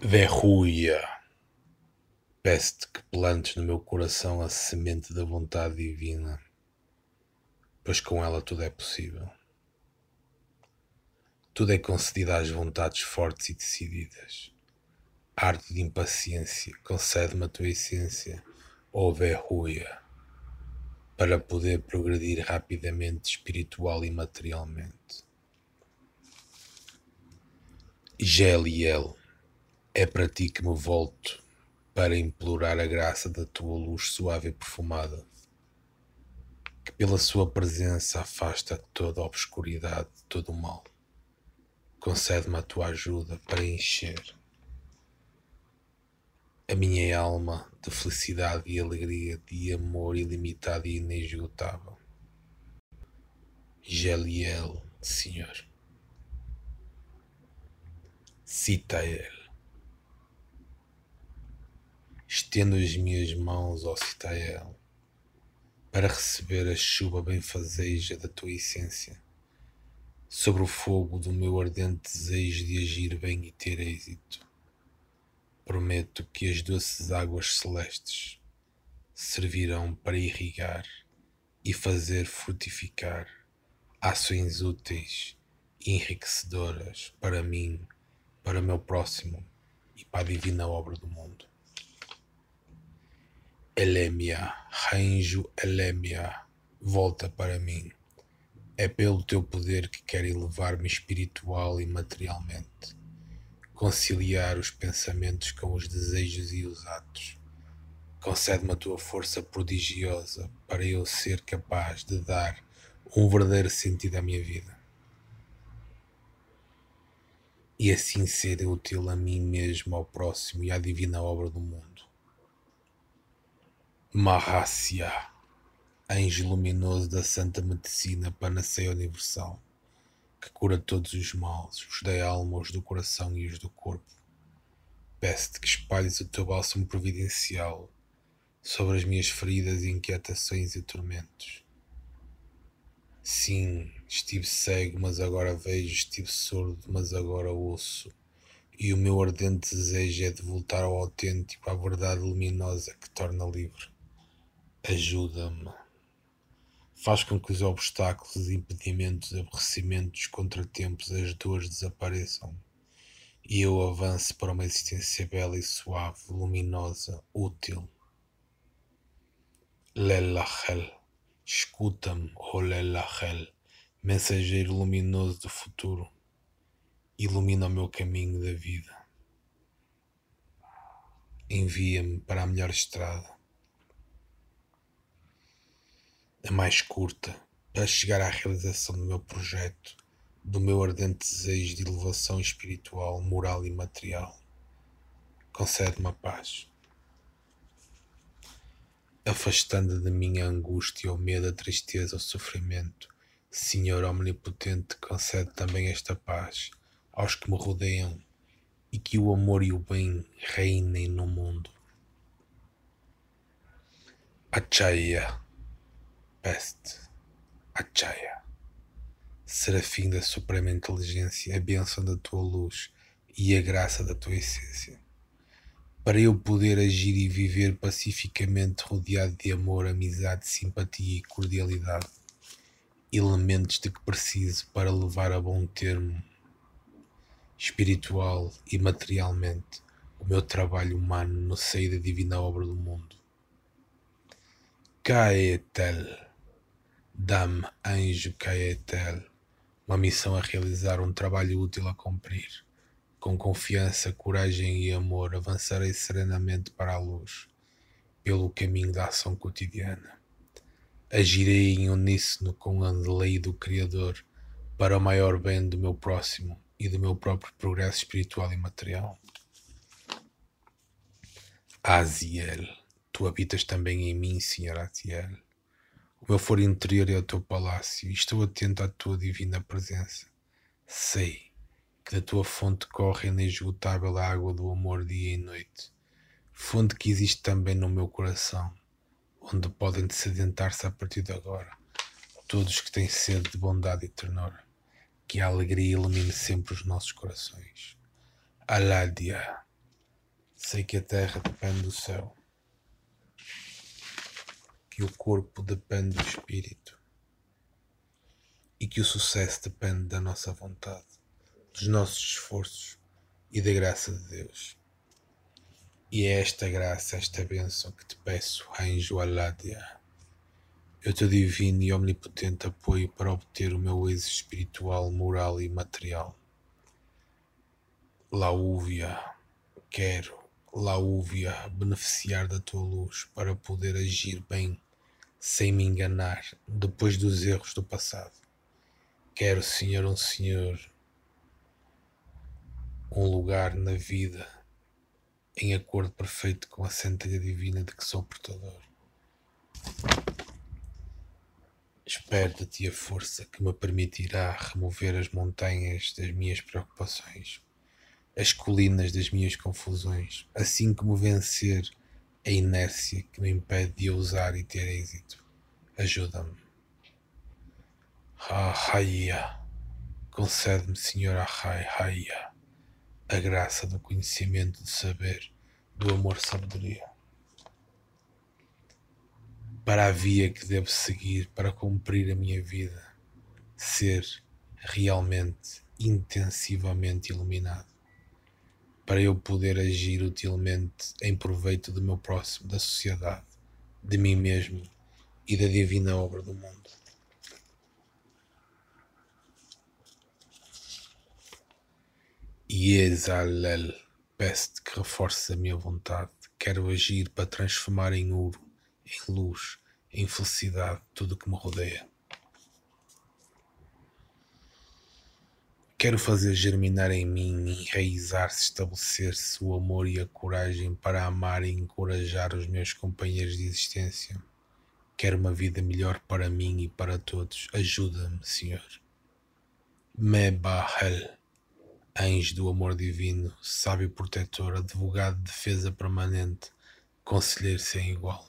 Verruia, peço-te que plantes no meu coração a semente da vontade divina, pois com ela tudo é possível. Tudo é concedido às vontades fortes e decididas. Arte de impaciência, concede-me a tua essência, ó Verruia, para poder progredir rapidamente espiritual e materialmente. Geliel é para ti que me volto para implorar a graça da tua luz suave e perfumada, que pela sua presença afasta toda a obscuridade, todo o mal. Concede-me a tua ajuda para encher a minha alma de felicidade e alegria, de amor ilimitado e inesgotável. Geliel, Senhor. Citael. Estendo as minhas mãos ao Citael para receber a chuva benfazeja da tua essência sobre o fogo do meu ardente desejo de agir bem e ter êxito. Prometo que as doces águas celestes servirão para irrigar e fazer frutificar ações úteis e enriquecedoras para mim, para o meu próximo e para a divina obra do mundo. Elémia, Ranjo Elémia, volta para mim. É pelo teu poder que quero elevar-me espiritual e materialmente, conciliar os pensamentos com os desejos e os atos. Concede-me a tua força prodigiosa para eu ser capaz de dar um verdadeiro sentido à minha vida. E assim ser útil a mim mesmo, ao próximo e à divina obra do mundo. Mahácia, anjo luminoso da santa medicina panaceia universal, que cura todos os males, os da alma, os do coração e os do corpo. Peço-te que espalhes o teu bálsamo providencial sobre as minhas feridas, inquietações e tormentos. Sim, estive cego, mas agora vejo, estive surdo, mas agora ouço. E o meu ardente desejo é de voltar ao autêntico, à verdade luminosa que torna livre ajuda-me. Faz com que os obstáculos, impedimentos, aborrecimentos, contratempos, as dores desapareçam e eu avance para uma existência bela e suave, luminosa, útil. Lelachel, escuta-me, oh Lelachel, mensageiro luminoso do futuro, ilumina o meu caminho da vida. Envia-me para a melhor estrada a mais curta, para chegar à realização do meu projeto, do meu ardente desejo de elevação espiritual, moral e material. Concede-me a paz. Afastando de mim a angústia, o medo, a tristeza, o sofrimento, Senhor Omnipotente, concede também esta paz aos que me rodeiam e que o amor e o bem reinem no mundo. Achaya Peste, Achaya, Serafim da Suprema Inteligência, a bênção da tua luz e a graça da tua essência, para eu poder agir e viver pacificamente rodeado de amor, amizade, simpatia e cordialidade, elementos de que preciso para levar a bom termo espiritual e materialmente o meu trabalho humano no seio da divina obra do mundo. Caetel Dá-me, anjo Caetel, uma missão a realizar, um trabalho útil a cumprir. Com confiança, coragem e amor, avançarei serenamente para a luz, pelo caminho da ação cotidiana. Agirei em uníssono com a lei do Criador para o maior bem do meu próximo e do meu próprio progresso espiritual e material. Aziel, tu habitas também em mim, Senhor Aziel meu foro interior é o teu palácio e estou atento à tua divina presença. Sei que da tua fonte corre inesgotável a água do amor dia e noite, fonte que existe também no meu coração, onde podem sedentar-se a partir de agora todos que têm sede de bondade e ternura. Que a alegria ilumine sempre os nossos corações. Aládia, Sei que a terra depende do céu, que o corpo depende do espírito e que o sucesso depende da nossa vontade, dos nossos esforços e da graça de Deus. E é esta graça, esta bênção que te peço, anjo Aládia. Eu te divino e omnipotente apoio para obter o meu êxito espiritual, moral e material. Laúvia, quero, Laúvia, beneficiar da tua luz para poder agir bem, sem me enganar, depois dos erros do passado. Quero, Senhor, um Senhor, um lugar na vida em acordo perfeito com a centelha divina de que sou portador. Espero de ti a força que me permitirá remover as montanhas das minhas preocupações, as colinas das minhas confusões, assim como vencer a inércia que me impede de ousar e ter êxito. Ajuda-me. Ahaya, concede-me, Senhor Ahaya a graça do conhecimento, de saber, do amor, sabedoria. Para a via que devo seguir para cumprir a minha vida, ser realmente, intensivamente iluminado, para eu poder agir utilmente em proveito do meu próximo, da sociedade, de mim mesmo e da divina obra do mundo. E Exalel, peço-te que reforces a minha vontade. Quero agir para transformar em ouro, em luz, em felicidade tudo o que me rodeia. Quero fazer germinar em mim, enraizar-se, estabelecer-se o amor e a coragem para amar e encorajar os meus companheiros de existência. Quero uma vida melhor para mim e para todos. Ajuda-me, Senhor. Mebahel anjo do amor divino, sábio protetor, advogado de defesa permanente, conselheiro sem igual.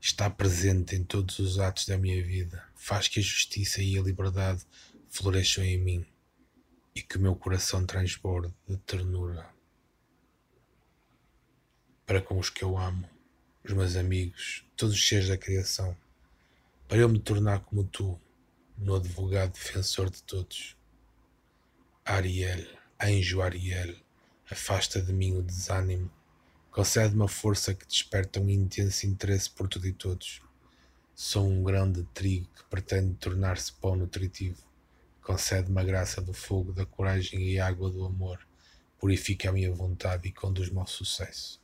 Está presente em todos os atos da minha vida, faz que a justiça e a liberdade floresçam em mim e que o meu coração transborde de ternura para com os que eu amo, os meus amigos, todos os seres da criação, para eu me tornar como tu, no advogado defensor de todos Ariel, anjo Ariel, afasta de mim o desânimo, concede-me a força que desperta um intenso interesse por tudo e todos. Sou um grão de trigo que pretende tornar-se pão nutritivo. Concede-me a graça do fogo, da coragem e água do amor. Purifica a minha vontade e conduz-me ao sucesso.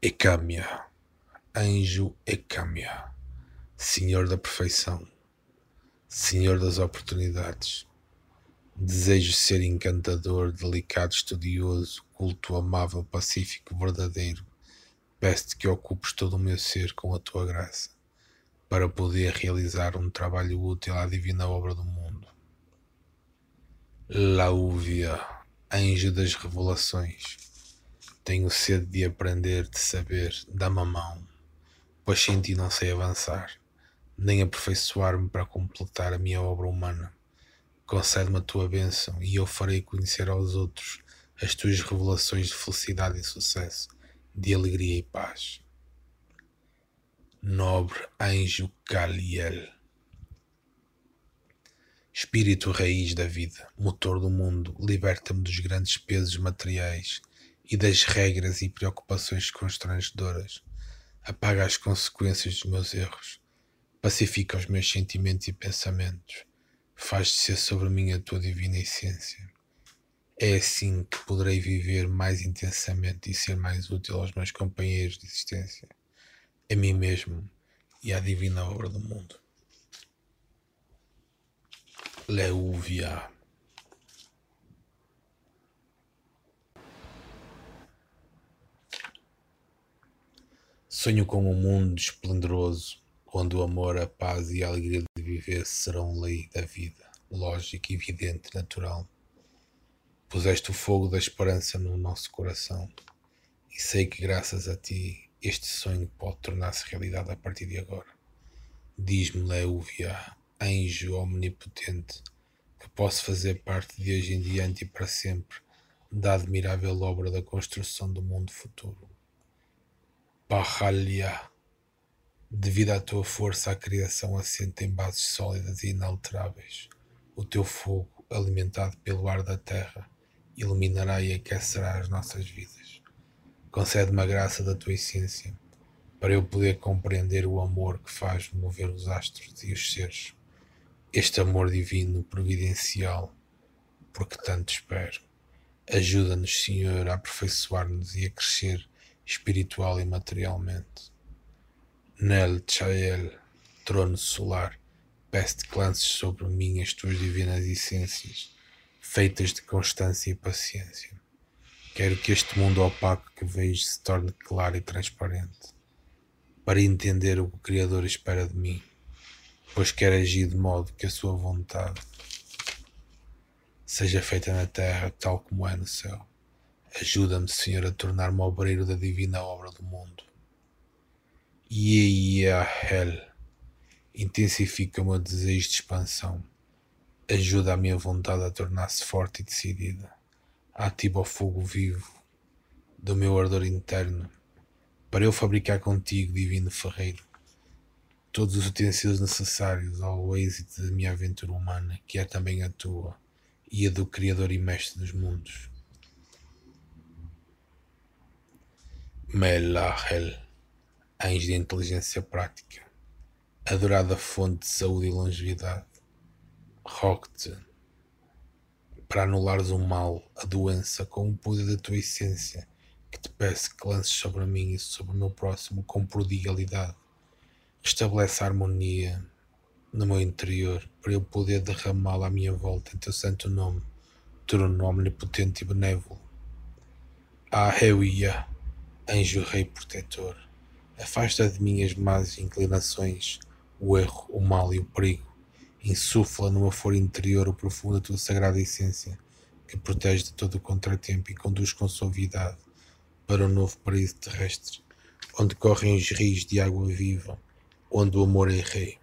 Ecâmia, anjo Ecâmia, Senhor da perfeição Senhor das oportunidades. Desejo ser encantador, delicado, estudioso, culto, amável, pacífico, verdadeiro. Peço-te que ocupes todo o meu ser com a tua graça, para poder realizar um trabalho útil à divina obra do mundo. Laúvia, anjo das revelações. Tenho sede de aprender, de saber, dá-me a mão, pois sem ti não sei avançar nem aperfeiçoar-me para completar a minha obra humana. Concede-me a tua bênção e eu farei conhecer aos outros as tuas revelações de felicidade e sucesso, de alegria e paz. Nobre anjo Caliel, Espírito raiz da vida, motor do mundo, liberta-me dos grandes pesos materiais e das regras e preocupações constrangedoras. Apaga as consequências dos meus erros pacifica os meus sentimentos e pensamentos, faz descer sobre mim a tua divina essência. É assim que poderei viver mais intensamente e ser mais útil aos meus companheiros de existência, a mim mesmo e à divina obra do mundo. Leuvia. Sonho com um mundo esplendoroso onde o amor, a paz e a alegria de viver serão lei da vida, lógica, evidente, natural. Puseste o fogo da esperança no nosso coração e sei que graças a ti este sonho pode tornar-se realidade a partir de agora. Diz-me, Leúvia, anjo omnipotente, que posso fazer parte de hoje em diante e para sempre da admirável obra da construção do mundo futuro. Pahalia, devido à tua força, a criação assenta em bases sólidas e inalteráveis. O teu fogo, alimentado pelo ar da terra, iluminará e aquecerá as nossas vidas. Concede-me a graça da tua essência, para eu poder compreender o amor que faz mover os astros e os seres. Este amor divino, providencial, porque tanto espero. Ajuda-nos, Senhor, a aperfeiçoar-nos e a crescer espiritual e materialmente. Nel Chael, trono solar, peço-te que lances sobre mim as tuas divinas essências, feitas de constância e paciência. Quero que este mundo opaco que vejo se torne claro e transparente, para entender o que o Criador espera de mim, pois quero agir de modo que a sua vontade seja feita na terra tal como é no céu. Ajuda-me, Senhor, a tornar-me obreiro da divina obra do mundo. Yehel, intensifica o meu desejo de expansão. Ajuda a minha vontade a tornar-se forte e decidida. Ativa o fogo vivo do meu ardor interno para eu fabricar contigo, divino ferreiro, todos os utensílios necessários ao êxito da minha aventura humana, que é também a tua e a do Criador e Mestre dos mundos. Melahel, anjo de inteligência prática, adorada fonte de saúde e longevidade, rogue-te para anulares o mal, a doença, com o poder da tua essência, que te peço que lances sobre mim e sobre o meu próximo com prodigalidade. Restabelece a harmonia, no meu interior para eu poder derramá-la à minha volta em teu santo nome, trono omnipotente e benévolo. Ah, Reuia, anjo rei protetor, afasta de mim as más inclinações, o erro, o mal e o perigo. Insufla no meu foro interior o profundo da tua sagrada essência, que protege de todo o contratempo e conduz com suavidade para o novo paraíso terrestre, onde correm os rios de água viva, onde o amor é rei.